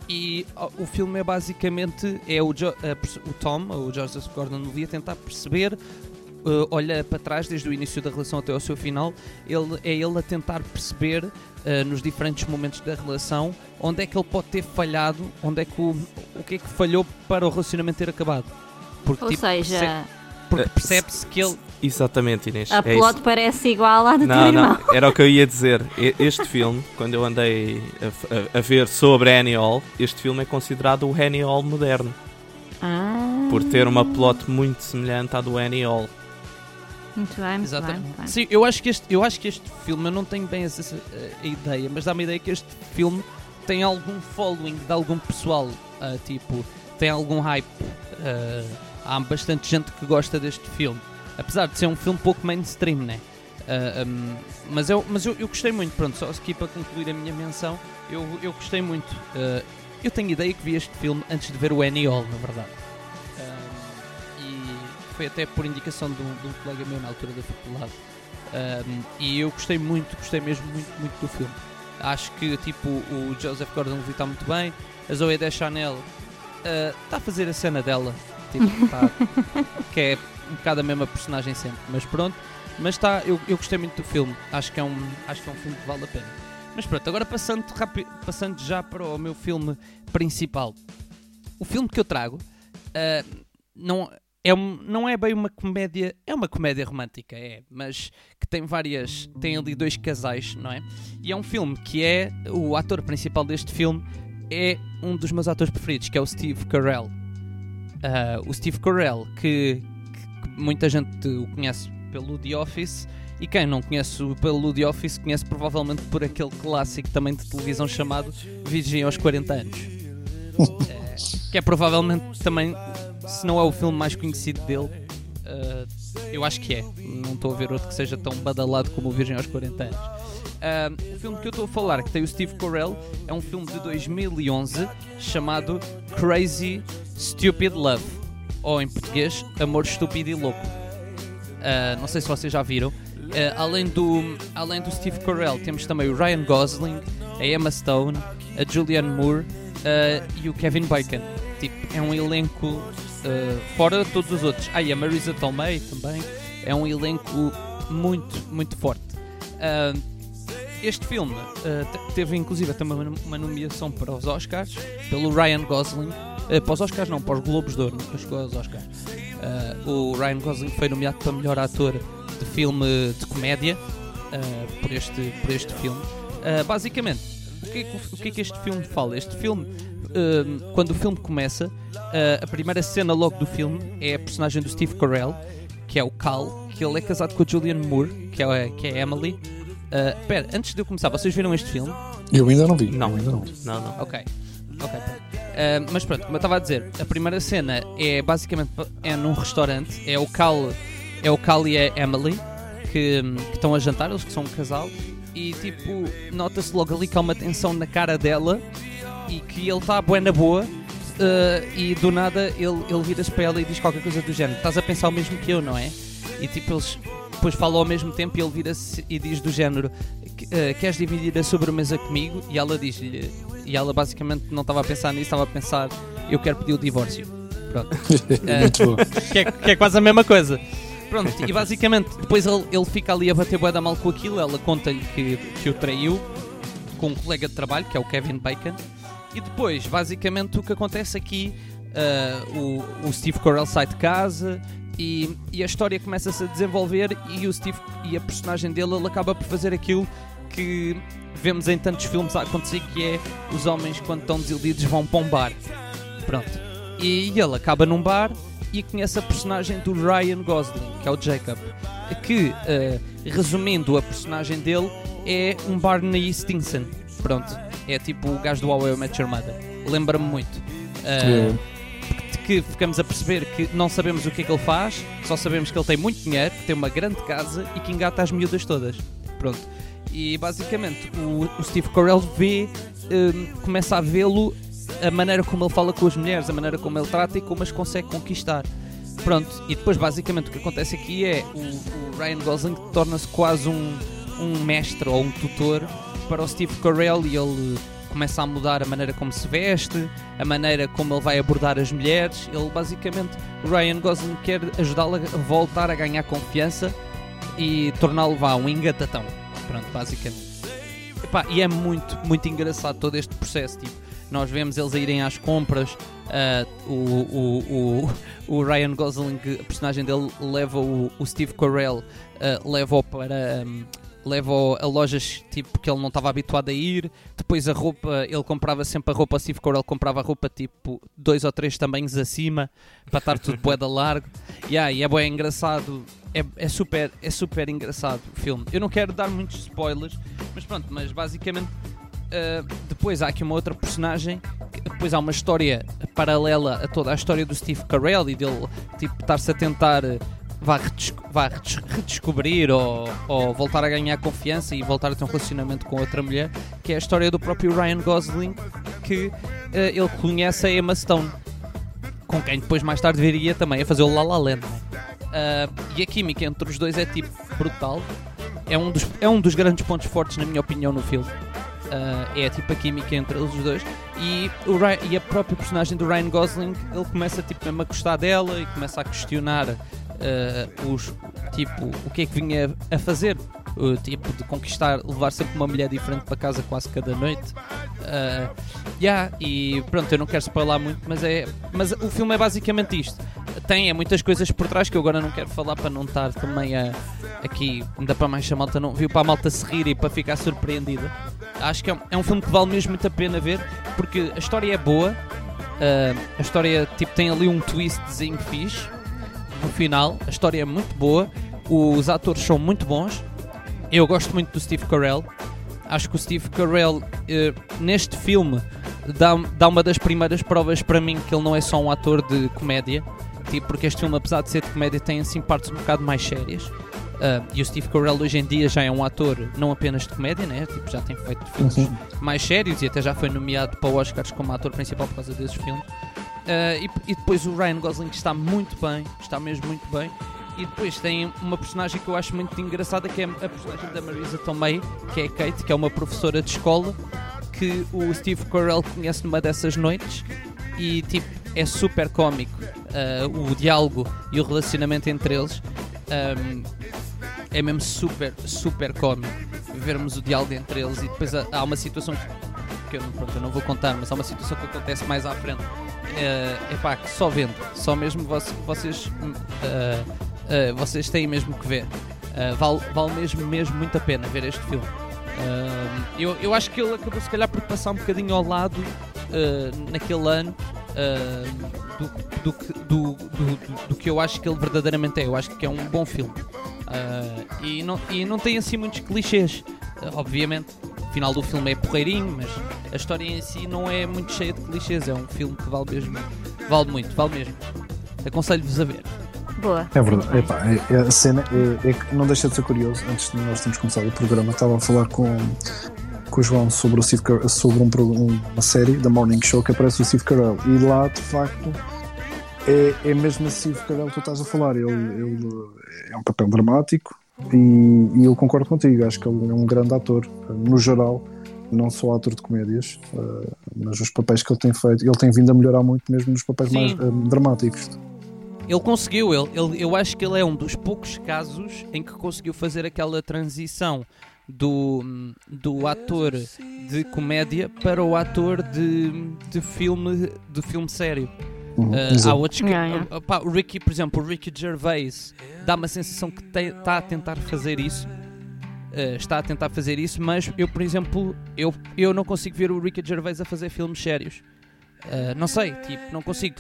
E o filme é basicamente é o, Jo- pers- o Tom, o Joseph Gordon-Levitt, a tentar perceber Uh, olha para trás desde o início da relação até ao seu final, ele, é ele a tentar perceber uh, nos diferentes momentos da relação onde é que ele pode ter falhado, onde é que o, o que é que falhou para o relacionamento ter acabado. Porque, Ou tipo, seja, perce- porque percebe-se que ele. Exatamente, Inês. a é plot isso. parece igual à do teu Não, irmão. não, era o que eu ia dizer. Este filme, quando eu andei a, a- a ver sobre Annie Hall, este filme é considerado o Annie Hall moderno, Ah, por ter uma plot muito semelhante à do Annie Hall. Muito bem, muito bem, Exatamente. muito bem. Sim, eu acho, que este, eu acho que este filme, eu não tenho bem essa, essa, eh, ideia, mas dá-me a ideia que este filme tem algum following de algum pessoal, ah, tipo, tem algum hype. ah, há bastante gente que gosta deste filme, apesar de ser um filme pouco mainstream, né? Ah, hum, mas eu, mas eu, eu gostei muito, pronto, só aqui para concluir a minha menção, eu, eu gostei muito. Eu tenho ideia que vi este filme antes de ver o Annie Hall, na verdade. Foi até por indicação de um, de um colega meu na altura da faculdade. Um, e eu gostei muito, gostei mesmo muito, muito do filme. Acho que tipo o Joseph Gordon-Levitt está muito bem, a Zoe Deschanel está a fazer a cena dela, Tipo, tá- que é um bocado a mesma personagem sempre. Mas pronto, mas tá, eu, eu gostei muito do filme. Acho que, é um, acho que é um filme que vale a pena. Mas pronto, agora passando, rapi- passando já para o meu filme principal. O filme que eu trago ah, não, é um- não é bem uma comédia, é uma comédia romântica, é, mas que tem várias, tem ali dois casais, não é? E é um filme que é, o ator principal deste filme é um dos meus atores preferidos, que é o Steve Carell. Ah, o Steve Carell, que, que- que muita gente o conhece pelo The Office, e quem não conhece pelo The Office conhece provavelmente por aquele clássico também de televisão chamado Virgem aos 40 anos. Que é provavelmente também, se não é o filme mais conhecido dele, eh, eu acho que é. Não estou a ver outro que seja tão badalado como o Virgem aos 40 anos. Ah, o filme que eu estou a falar, que tem o Steve Carell, é um filme de 2011 chamado Crazy Stupid Love, ou em português, Amor Estúpido e Louco. Ah, não sei se vocês já viram. Ah, além, do, além do Steve Carell, temos também o Ryan Gosling, a Emma Stone, a Julianne Moore ah, e o Kevin Bacon. Tipo, é um elenco ah, fora de todos os outros. Ah, e a Marisa Tomei também. É um elenco muito, muito forte. Ah, este filme te- teve inclusive também uma- nomeação para os Oscars pelo Ryan Gosling. Para os Oscars não, para os Globos de Ouro, nunca chegou aos Oscars. O Ryan Gosling foi nomeado para melhor ator de filme de comédia por, este, por este filme. Basicamente, que, é o que é que este filme fala? Este filme, ah, quando o filme começa, ah, a primeira cena logo do filme é a personagem do Steve Carell, que é o Cal, que ele é casado com a Julianne Moore, que é, que é a Emily. Ah, Espera, antes de eu começar, vocês viram este filme? Eu ainda não vi. Não. Ainda não vi. Não, não. Ok. Ok. Ah, mas pronto, como eu estava a dizer, a primeira cena é basicamente é num restaurante, é o Cal, é o Cal e a Emily que, que estão a jantar, eles que são um casal, e tipo, nota-se logo ali que há uma tensão na cara dela e que ele está bué na boa. ah, e do nada ele, ele vira-se para ela e diz qualquer coisa do género: Estás a pensar o mesmo que eu, não é? E tipo, eles depois falam ao mesmo tempo e ele vira-se e diz do género: "Que- ah, Queres dividir a sobremesa comigo? E ela diz-lhe: e ela basicamente não estava a pensar nisso, estava a pensar: eu quero pedir o divórcio. Pronto. Eh, bom. que, é, que é quase a mesma coisa. Pronto, e basicamente depois ele, ele fica ali a bater bué da mal com aquilo, ela conta-lhe que, que o traiu com um colega de trabalho, que é o Kevin Bacon. E depois, basicamente, o que acontece aqui, ah, o, o Steve Carell sai de casa e, e a história começa-se a desenvolver e o Steve e a personagem dele ele acaba por fazer aquilo que vemos em tantos filmes a acontecer que é os homens quando estão desiludidos vão para um bar. Pronto. E ele acaba num bar e conhece a personagem do Ryan Gosling, que é o Jacob. Que, eh, resumindo, a personagem dele é um Barney Stinson. Pronto. É tipo o gajo do How I Met Your Mother. Lembra-me muito. Eh, de que ficamos a perceber que não sabemos o que é que ele faz, só sabemos que ele tem muito dinheiro, que tem uma grande casa e que engata as miúdas todas. Pronto. E basicamente o, o Steve Carell vê, hum, começa a vê-lo, a maneira como ele fala com as mulheres, a maneira como ele trata e como as consegue conquistar. Pronto, e depois basicamente o que acontece aqui é o, o Ryan Gosling torna-se quase um, um mestre ou um tutor para o Steve Carell e ele começa a mudar a maneira como se veste, a maneira como ele vai abordar as mulheres. Ele basicamente, o Ryan Gosling quer ajudá-lo a voltar a ganhar confiança e torná-lo vá um engatatão. Pronto, basicamente. Epá, e é muito, muito engraçado todo este processo. Tipo, nós vemos eles a irem às compras. ah, o, o, o, o Ryan Gosling, a personagem dele, leva o, o Steve Carell, ah, leva-o para. hum, leva-o a lojas tipo que ele não estava habituado a ir. Depois a roupa, ele comprava sempre a roupa. O Steve Carell comprava a roupa tipo dois ou três tamanhos acima para estar tudo bué da largo. Yeah, e é bem engraçado. É, é super, é super engraçado o filme. Eu não quero dar muitos spoilers, mas pronto, mas basicamente Uh, depois há aqui uma outra personagem, depois há uma história paralela a toda a história do Steve Carell e dele tipo, estar-se a tentar uh, vá, redes- vá redes- redescobrir ou, ou voltar a ganhar confiança e voltar a ter um relacionamento com outra mulher, que é a história do próprio Ryan Gosling, que uh, ele conhece a Emma Stone, com quem depois mais tarde viria também a fazer o La La Land. né? Uh, e a química entre os dois é tipo brutal. É um dos, é um dos grandes pontos fortes, na minha opinião, no filme. Uh, é tipo a química entre eles os dois. E, o Ryan- e a própria personagem do Ryan Gosling, ele começa tipo, mesmo a gostar dela e começa a questionar uh, os, tipo, o que é que vinha a fazer. Tipo de conquistar, levar sempre uma mulher diferente para casa quase cada noite. Uh, yeah, e pronto, eu não quero spoiler muito, mas, é, mas o filme é basicamente isto. Tem é, muitas coisas por trás que eu agora não quero falar para não estar também a, aqui, ainda para mais a malta não viu, para a malta se rir e para ficar surpreendida. Acho que é um, é um filme que vale mesmo muito a pena ver, porque a história é boa, uh, a história tipo, tem ali um twistzinho fixe no final, a história é muito boa, os atores são muito bons, eu gosto muito do Steve Carell. Acho que o Steve Carell, eh, neste filme, dá, dá uma das primeiras provas para mim que ele não é só um ator de comédia. Tipo, porque este filme, apesar de ser de comédia, tem assim partes um bocado mais sérias. Ah, e o Steve Carell hoje em dia já é um ator não apenas de comédia, né? tipo, já tem feito filmes Uhum. mais sérios e até já foi nomeado para o Oscars como ator principal por causa desses filmes. Ah, e, e depois o Ryan Gosling está muito bem, está mesmo muito bem. E depois tem uma personagem que eu acho muito engraçada que é a personagem da Marisa Tomei, que é a Kate, que é uma professora de escola que o Steve Carell conhece numa dessas noites e tipo é super cómico ah, o diálogo e o relacionamento entre eles ahm, é mesmo super, super cómico vermos o diálogo entre eles e depois há, uma situação que, eu, pronto, eu não vou contar, mas há uma situação que acontece mais à frente. É epá, que só vendo, só mesmo voce- vocês, hum, ah, ah, vocês têm mesmo que ver. Ah, vale, vale mesmo, mesmo muito a pena ver este filme. Ah, eu, eu acho que ele acabou se calhar por passar um bocadinho ao lado ah, naquele ano do, do, do, do, que eu acho que ele verdadeiramente é. Eu acho que é um bom filme. E, não, e não tem assim muitos clichês. Obviamente, final do filme é porreirinho, mas a história em si não é muito cheia de clichês. É um filme que vale mesmo, vale muito, vale mesmo. Aconselho-vos a ver. Boa. É verdade. Epá, é- é- a cena é, é que não deixa de ser curioso. Antes de nós termos começado o programa, estava a falar com, com o João sobre, o Steve Car- sobre um uma série da Morning Show que aparece o Steve Carell. E lá, de facto, é, é mesmo esse Steve Carell que tu estás a falar. Ele, ele é um papel dramático e, e eu concordo contigo. Acho que ele é um grande ator, no geral. Não só ator de comédias, eh, mas os papéis que ele tem feito, ele tem vindo a melhorar muito mesmo nos papéis Sim. mais eh, dramáticos. Ele conseguiu, ele, ele- eu acho que ele é um dos poucos casos em que conseguiu fazer aquela transição do, do ator de comédia para o ator de, de filme de filme sério. Uh, há outros que, Yeah, yeah. pá, o Ricky, por exemplo, o Ricky Gervais dá-me a sensação que está a tentar fazer isso. Uh, está a tentar fazer isso, mas eu, por exemplo, eu, eu não consigo ver o Ricky Gervais a fazer filmes sérios. Uh, não sei, tipo, não consigo.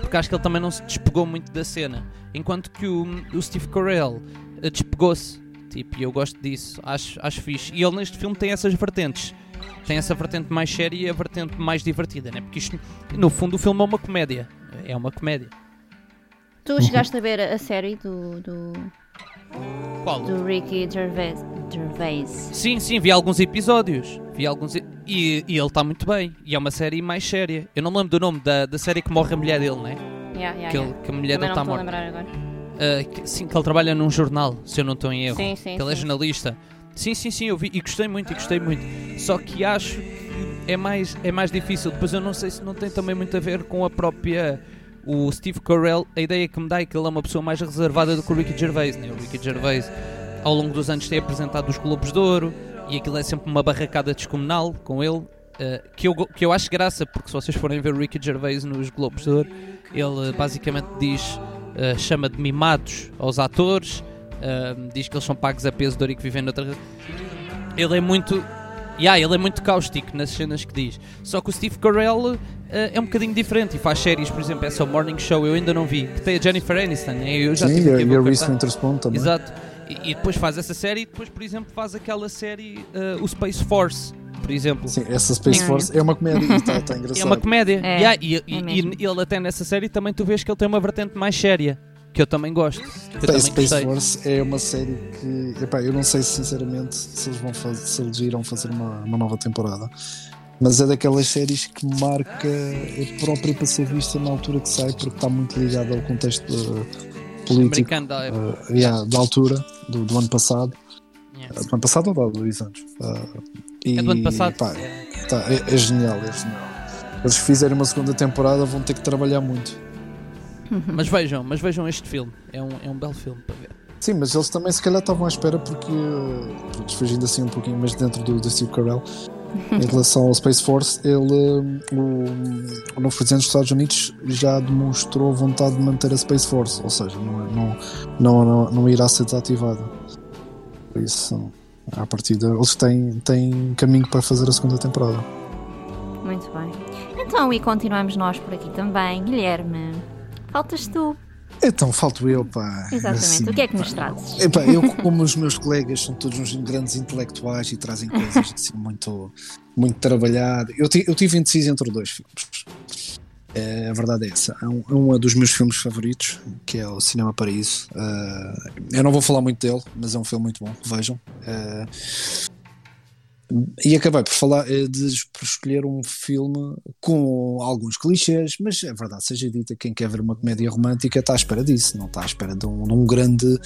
Porque acho que ele também não se despegou muito da cena. Enquanto que o, o Steve Carell uh, despegou-se. Tipo, e eu gosto disso, acho, acho fixe. E ele neste filme tem essas vertentes. Tem essa vertente mais séria e a vertente mais divertida, né? Porque isto, no fundo, o filme é uma comédia. É uma comédia. Tu chegaste a ver a série do, do, Qual? do Ricky Gervais. Gervais. Sim, sim, vi alguns episódios. Vi alguns e, e ele está muito bem. E é uma série mais séria. Eu não me lembro do nome da, da série que morre a mulher dele, né? Yeah, yeah, que, yeah. que a mulher Também dele está morta. Ah, que- sim, que ele trabalha num jornal, se eu não estou em erro. Sim, sim, que ele é sim. jornalista. Sim, sim, sim, eu vi e gostei muito, e gostei muito. Só que acho que é mais, é mais difícil. Depois eu não sei se não tem também muito a ver com a própria. O Steve Carell, a ideia que me dá é que ele é uma pessoa mais reservada do que o Ricky Gervais. Né? O Ricky Gervais, ao longo dos anos, tem apresentado os Globos de Ouro e aquilo é sempre uma barracada descomunal com ele. eh, que, eu, que eu acho graça, porque se vocês forem ver o Ricky Gervais nos Globos de Ouro, ele basicamente diz, eh, chama de mimados aos atores, diz que eles são pagos a peso de ouro e que vivem noutra. Ele é muito. Yeah, ele é muito cáustico nas cenas que diz. Só que o Steve Carell eh, é um bocadinho diferente e faz séries, por exemplo, essa Morning Show eu ainda não vi, que tem a Jennifer Aniston, né? eu já Sim, tive e a, e Reese. Witherspoon também. Exato. E, e depois faz essa série e depois, por exemplo, faz aquela série, eh, o Space Force, por exemplo. Sim, essa Space Sim. Force é uma comédia e está tá engraçado. É uma comédia. É, Yeah, e, e- é mesmo. e ele até nessa série também tu vês que ele tem uma vertente mais séria, que eu também gosto. Que eu também Space gostei. Force é uma série que epá, eu não sei sinceramente se eles vão fazer, se eles irão fazer uma, uma nova temporada. Mas é daquelas séries que marca a própria para ser vista na altura que sai, porque está muito ligada ao contexto eh, político da eh, yeah, da altura, do, do ano passado. Yeah. Do ano passado ou há dois anos? E, É do ano passado. pá, tá, é, é genial, é genial. Eles fizerem uma segunda temporada vão ter que trabalhar muito. Mas vejam, mas vejam este filme. É um, é um belo filme para ver. Sim, mas eles também se calhar estavam à espera porque, pronto, fugindo assim um pouquinho mais dentro do, do Steve Carell, em relação ao Space Force, ele, hum, o, o novo presidente dos Estados Unidos já demonstrou vontade de manter a Space Force, ou seja, não, não, não, não, não irá ser desativada. Por isso, à partida, eles têm, têm caminho para fazer a segunda temporada. Muito bem. Então, e continuamos nós por aqui também. Guilherme, faltas tu. Então, falto eu, pá. Exatamente. Assim, o que é que nos trazes? Epá, eu, como os meus colegas são todos uns grandes intelectuais e trazem coisas assim muito, muito trabalhado, eu, eu tive indeciso entre dois filmes. É, a verdade é essa. Há Um, um é dos meus filmes favoritos, que é o Cinema Paraíso. Ah, eu não vou falar muito dele, mas é um filme muito bom. Vejam. Ah, e acabei por falar eh, de escolher um filme com alguns clichês, mas é verdade, seja dita, quem quer ver uma comédia romântica está à espera disso, não está à espera de um, de um grande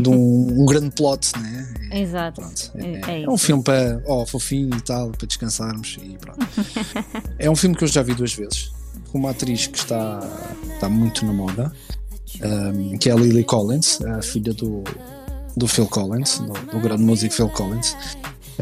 de um, um grande plot, né? É, Exato. pronto, É- é, é é um filme para oh, fofinho e tal, para descansarmos e pronto. é um filme que eu já vi duas vezes, com uma atriz que está, está muito na moda, um, que é a Lily Collins, a filha do, do Phil Collins, do, do grande músico Phil Collins.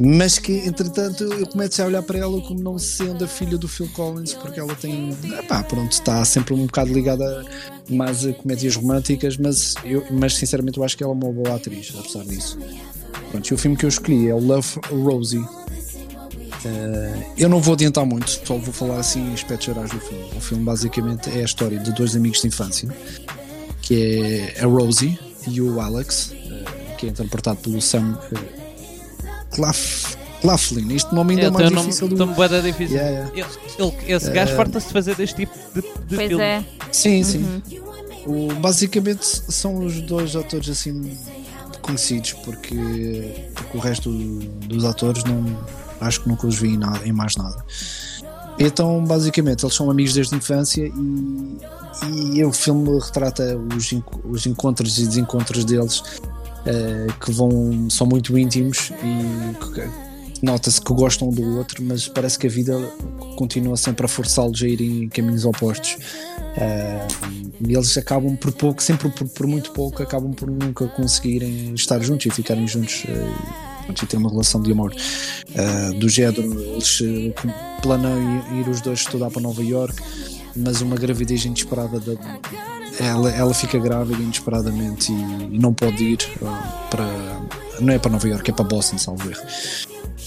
Mas que, entretanto, eu começo a olhar para ela como não sendo a filha do Phil Collins, porque ela tem. Epá, pronto, está sempre um bocado ligada mais a comédias românticas, mas, eu, mas sinceramente eu acho que ela é uma boa atriz, apesar disso. Pronto, e o filme que eu escolhi é o Love Rosie. Eh, eu não vou adiantar muito, só vou falar assim em aspectos gerais do filme. O filme basicamente é a história de dois amigos de infância, que é a Rosie e o Alex, eh, que é interpretado pelo Sam eh, Claf- Claflin. Este nome ainda é, É, mais nome difícil do tão bué da difícil. Yeah, yeah. Ele- ele- esse gajo farta-se de fazer deste tipo de, de Pois filme. é. Sim, sim. O- basicamente são os dois atores assim conhecidos porque, porque o resto do- dos atores não acho que nunca os vi em, nada, em mais nada. Então, basicamente, eles são amigos desde a infância e, e o filme retrata os, os encontros e desencontros deles eh, que vão são muito íntimos e nota-se que gostam do outro, mas parece que a vida continua sempre a forçá-los a irem em caminhos opostos. Eh, e eles acabam por pouco, sempre por, por muito pouco, acabam por nunca conseguirem estar juntos e ficarem juntos eh, e, ter uma relação de amor. Eh, do género, eles planeiam ir os dois estudar para Nova York, mas uma gravidez inesperada da, ela, ela fica grávida inesperadamente e, e não pode ir eh, para. Não é para Nova York, é para Boston, salvo erro.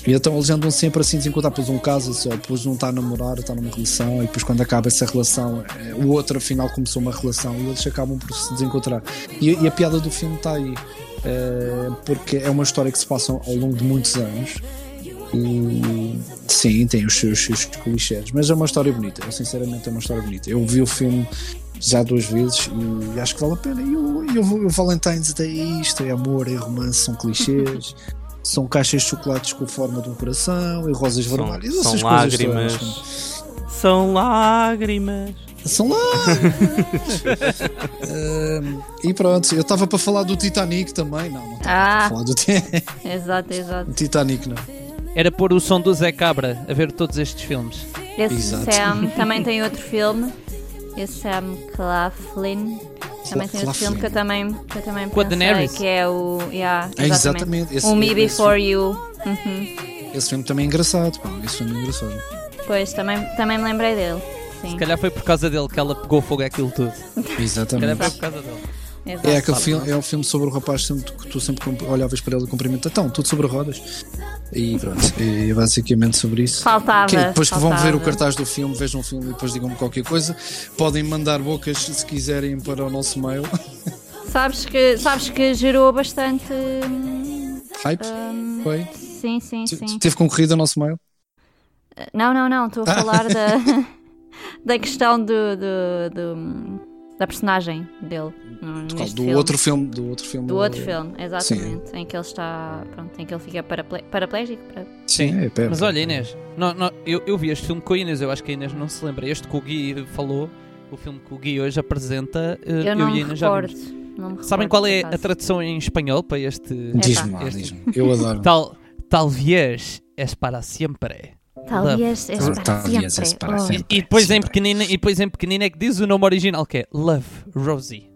E então eles andam sempre assim desencontrar, depois um casa só, depois um está a namorar, está numa relação, e depois quando acaba essa relação, eh, o outro afinal começou uma relação e eles acabam por se desencontrar. E, e a piada do filme está aí, eh, porque é uma história que se passa ao longo de muitos anos. E sim, tem os seus, seus clichês, mas é uma história bonita. Eu sinceramente é uma história bonita. Eu vi o filme já duas vezes e acho que vale a pena. E o, e o, Valentine's Day é isto: é amor, é romance, são clichês. São caixas de chocolates com a forma de um coração e rosas São, vermelhas. são essas coisas lágrimas. todas. São lágrimas. São lágrimas. Ahm, e pronto, eu estava para falar do Titanic também. Não, não estava Ah. para falar do Ti- Exato, exato. Titanic, não. Era pôr o som do Zé Cabra a ver todos estes filmes. Esse Exato. Sam também tem outro filme. Esse Sam Claflin. Também tem outro filme que eu também, que eu também Com a pensei, Daenerys? que é o. Yeah, É, exatamente. Esse, O Me Before You. Uhum. Esse filme também é engraçado, pá. Esse filme é engraçado. Pois, também, também me lembrei dele. Sim. Se calhar foi por causa dele que ela pegou fogo àquilo tudo. Se calhar Exatamente. foi por causa dele. Exato. É aquele filme, é o filme sobre o rapaz que tu sempre olhavas para ele e cumprimentas. Então, tudo sobre rodas. E pronto, é basicamente sobre isso. Faltava. Que é, depois que vão ver o faltava. cartaz do filme, vejam o filme e depois digam-me qualquer coisa. Podem mandar bocas se quiserem para o nosso mail. Sabes que, sabes que gerou bastante. Hype, hum, foi? sim, sim, Te- sim. Teve concorrido o nosso mail? Não, não, não. Estou a Ah. falar da, da questão do, do, do- da personagem dele. Do, neste do filme. outro filme. Do outro filme. Do outro filme, exatamente. Em que ele está. Pronto, em que ele fica paraple paraplégico. para- Sim, é, pera. Mas olha, Inês, não, não, eu, eu vi este filme com a Inês, eu acho que a Inês não se lembra. Este que o Gui falou, o filme que o Gui hoje apresenta, eh, Eu não e a Inês já recordo. vimos. Não me Sabem qual é a tradução em espanhol para este. Diz-me lá, este- diz-me. Eu adoro. Tal, talvez es para siempre. Talvez é para Talvez sempre. é para Oh. sempre. E depois em Sempre. pequenina, e depois em pequenina é que diz o nome original que é Love Rosie.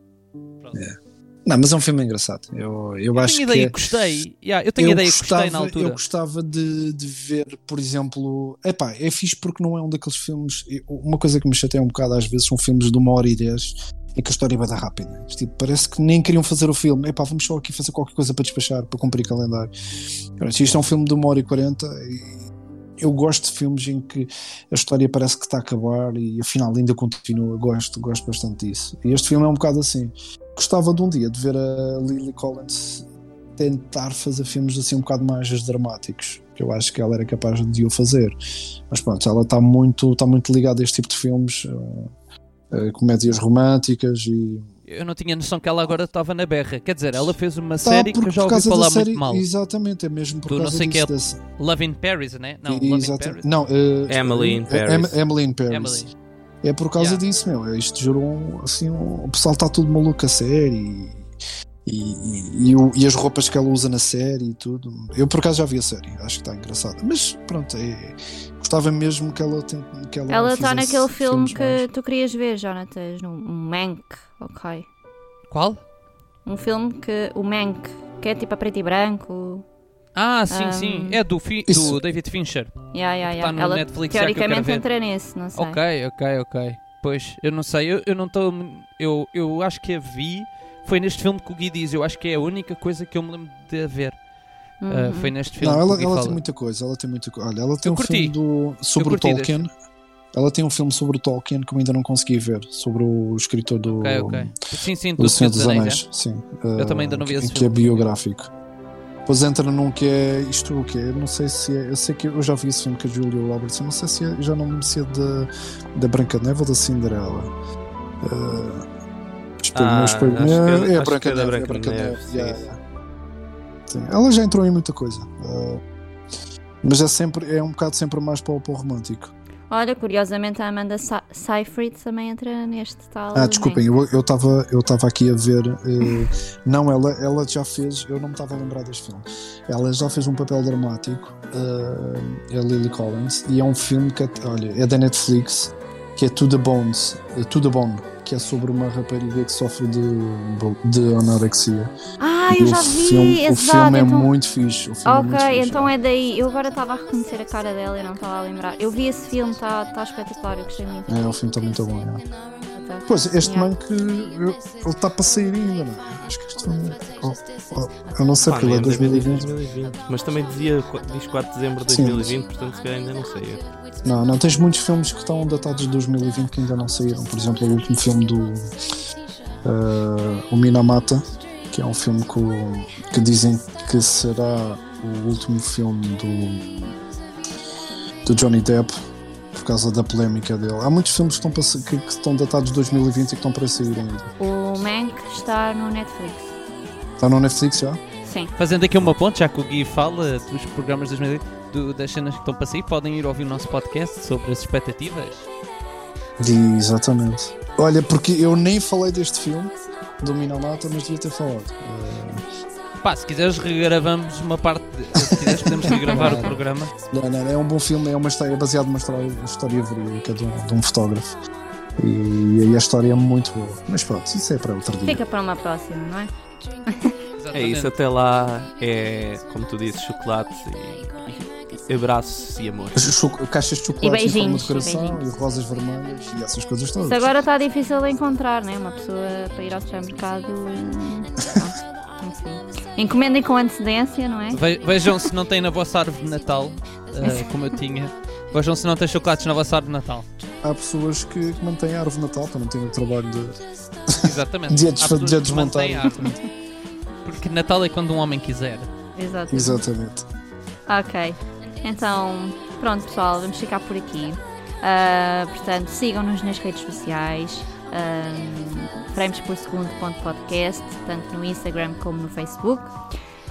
Não, mas é um filme engraçado. Eu, eu, Eu acho tenho que. ideia é- que gostei. Yeah, eu tenho ideia que gostei na altura. Eu gostava de, de ver, por exemplo. Epá, é fixe porque não é um daqueles filmes. eu- Uma coisa que me chateia um bocado às vezes são filmes de uma hora e dez em que a história vai dar rápida. Tipo, parece que nem queriam fazer o filme. Epá, vamos só aqui fazer qualquer coisa para despachar, para cumprir calendário. Isto é um filme de uma hora e quarenta e eu gosto de filmes em que a história parece que está a acabar e afinal ainda continua. Gosto, gosto bastante disso. E este filme é um bocado assim. Gostava de um dia de ver a Lily Collins tentar fazer filmes assim um bocado mais dramáticos, que eu acho que ela era capaz de o fazer. Mas pronto, ela está muito, está muito ligada a este tipo de filmes, eh, eh, comédias românticas e Eu não tinha noção que ela agora estava na berra. Quer dizer, ela fez uma Tá, série que eu já por ouvi causa da falar série- muito mal. Exatamente, é mesmo por Do não causa sei disso, que é- desse- Love in Paris, né? Não, Love in Exata- Paris. Não, eh, Emily in eh, Paris. Em- Emily in Paris. Emily. É por causa Yeah. disso, meu. Isto gerou um, assim, um- o pessoal está tudo maluco a série e, e, e- e o- e as roupas que ela usa na série e tudo. Eu por acaso já vi a série, acho que está engraçada. Mas pronto, é, gostava mesmo que ela que ela, está naquele filme que mais. tu querias ver, Jonatas, no um Mank, ok. Qual? Um filme que. O Mank, que é tipo a preto e branco. Ah, sim, Um, sim. É do, fi- do David Fincher. Yeah, yeah, yeah. no Ela Netflix, já que eu quero teoricamente ver. entra nesse, não sei. Ok, ok, ok. Pois, eu não sei, eu, eu não estou. Eu, eu acho que a vi. Foi neste filme que o Gui diz. Eu acho que é a única coisa que eu me lembro de ver. Uhum. Uh, foi neste filme Não, que o ela, Gui ela tem muita coisa, ela tem muita coisa. Olha, ela tem Eu um curti. filme do, sobre o Tolkien. Ela tem um filme sobre o Tolkien que eu ainda não consegui ver, sobre o escritor do, Ok, ok. Sim, sim, do do Senhor dos Anéis. é? Sim. Eu também ainda não vi que, esse que é filme. biográfico. Depois entra num que é isto o que é, eu não sei se é, eu sei que eu já vi esse filme com a Julia Roberts, eu não sei se é, já não me é da, da Branca de Neve ou da Cinderela. Uh, espelho, Ah, meu espelho, acho que é- é, é a que Branca é de Neve, é a Branca de Branca de Neve, Neve, sim, yeah, sim. yeah. Sim, Ela já entrou em muita coisa. uh, mas é sempre é um bocado sempre mais para o, para o romântico. Olha, curiosamente a Amanda Sa- Seyfried também entra neste tal. Ah, desculpem, eu estava eu estava aqui a ver. eh, não, ela, ela já fez. Eu não me estava a lembrar deste filme. Ela já fez um papel dramático, eh, a Lily Collins, e é um filme que, olha, é da Netflix, que é To the Bones, eh, To the Bone, que é sobre uma rapariga que sofre de, de anorexia. Ah, eu já vi, filme, O exato. filme é então... muito fixe. O filme é muito Ok, fixe. então é daí. Eu agora estava a reconhecer a cara dela e não estava a lembrar. Eu vi esse filme, está tá espetacular, eu gostei muito. É, o filme está muito bom. É. Tá. Pois, este Yeah. man que ele está para sair ainda, não é? Acho que este filme. oh, oh, eu não sei porque ele é nem é 2020. 2020. Mas também dizia, diz 4 de dezembro de Sim, 2020, portanto se calhar ainda não sei. Não, não, tens muitos filmes que estão datados de 2020 que ainda não saíram. Por exemplo, o último filme do eh, O Minamata, que é um filme que, o- que dizem que será o último filme do, do Johnny Depp por causa da polémica dele. Há muitos filmes que estão, que, que estão datados de 2020 e que estão para sair ainda. O Mank está no Netflix. Está no Netflix já? Sim. Fazendo aqui uma ponte, já que o Gui fala dos programas de 2020, do- das cenas que estão para sair, podem ir ouvir o nosso podcast sobre as expectativas. Exatamente. Olha, porque eu nem falei deste filme do Minamata, mas devia ter falado. Eh, Pá, se quiseres regravamos uma parte, de- se quiseres podemos regravar o programa. Não, não, é um bom filme, é uma história é baseado numa história, uma história verídica de um, de um fotógrafo. E, e a história é muito boa. Mas pronto, isso é para outro dia. Fica para uma próxima, não é? É isso, até lá é, como tu dizes, chocolate e, e abraços e amor. Caixas de chocolate E beijinhos, de e coração e, beijinhos. rosas vermelhas e essas coisas todas. Isso agora está difícil de encontrar, né? Uma pessoa para ir ao supermercado. Encomendem com antecedência, não é? Ve- Vejam se não tem na vossa árvore de Natal, ah, como eu tinha. Vejam se não tem chocolates na vossa árvore de Natal. Há pessoas que, mantêm a árvore de Natal para não terem o trabalho de, Exatamente. de, pessoas de desmontar. Porque Natal é quando um homem quiser. Exato. Exatamente. Ok. Então, pronto, pessoal, vamos ficar por aqui. Ah, portanto, sigam-nos nas redes sociais. Um, frames por segundo ponto podcast, tanto no Instagram como no Facebook.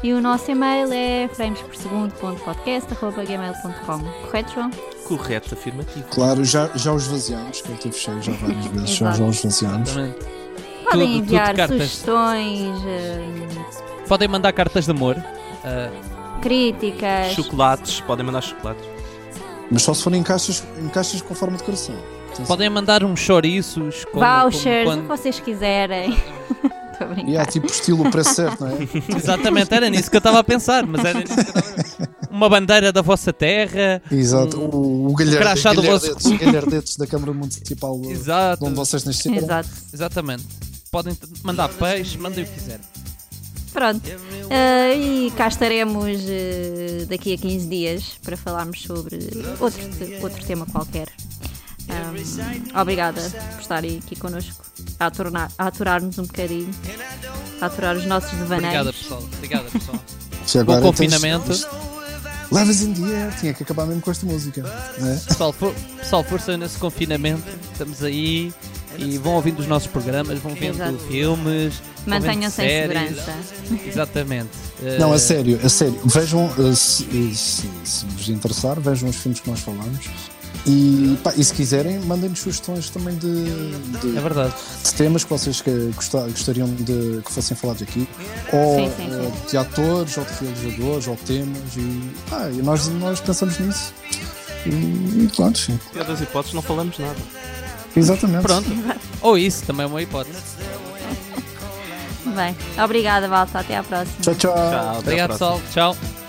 E o nosso e-mail é frames por segundo ponto podcast, arroba gmail.com. Correto, João? Correto, afirmativo. Claro, já, já os esvaziamos, que ele teve cheio já várias vezes, já, já os. Exatamente. Podem tudo, enviar tudo sugestões, eh, Podem mandar cartas de amor. ah, críticas. Chocolates, podem mandar chocolates. Mas só se forem em caixas, em caixas com forma de coração. Podem mandar uns chouriços. Como, vouchers, como o que vocês quiserem. E há tipo estilo o preço certo, não é? Exatamente, era nisso que eu estava a pensar. Mas era nisso que eu estava a pensar. Uma bandeira da vossa terra. Exato. Um- O, o galharde, crachá do vosso galhardetes, galhardetes da Câmara Municipal de Exato. onde vocês nasceram. Exato. Exatamente. Podem mandar peixe, mandem o que quiserem. Pronto. Eh, e cá estaremos eh, daqui a 15 dias para falarmos sobre outro, outro tema qualquer. Ahm, obrigada por estarem aqui connosco a, a aturar-nos um bocadinho, a aturar os nossos devaneios. Obrigada, pessoal. Obrigada, pessoal. Bom agora, confinamento. então, Levas in the air, tinha que acabar mesmo com esta música. Não é? Pessoal, for, pessoal, força nesse confinamento. Estamos aí e vão ouvindo os nossos programas, vão vendo Exato. filmes. Mantenham-se em segurança. Exatamente. Não, a sério, a sério. Vejam, eh, se, se, se vos interessar, vejam os filmes que nós falamos. E, pá, e se quiserem, mandem-nos sugestões também de, de- É verdade. de temas que vocês que gostar- gostariam de que fossem falados aqui. Ou Sim, sim, sim. de atores, ou de realizadores, ou temas. E, pá, e nós, nós pensamos nisso. E, e pronto, sim. Pior das hipóteses, não falamos nada. Exatamente. Pronto. Ou isso, também é uma hipótese. Bem, obrigada, Valta. Até à próxima. Tchau, tchau. Tchau, Obrigado, próxima. pessoal. Tchau.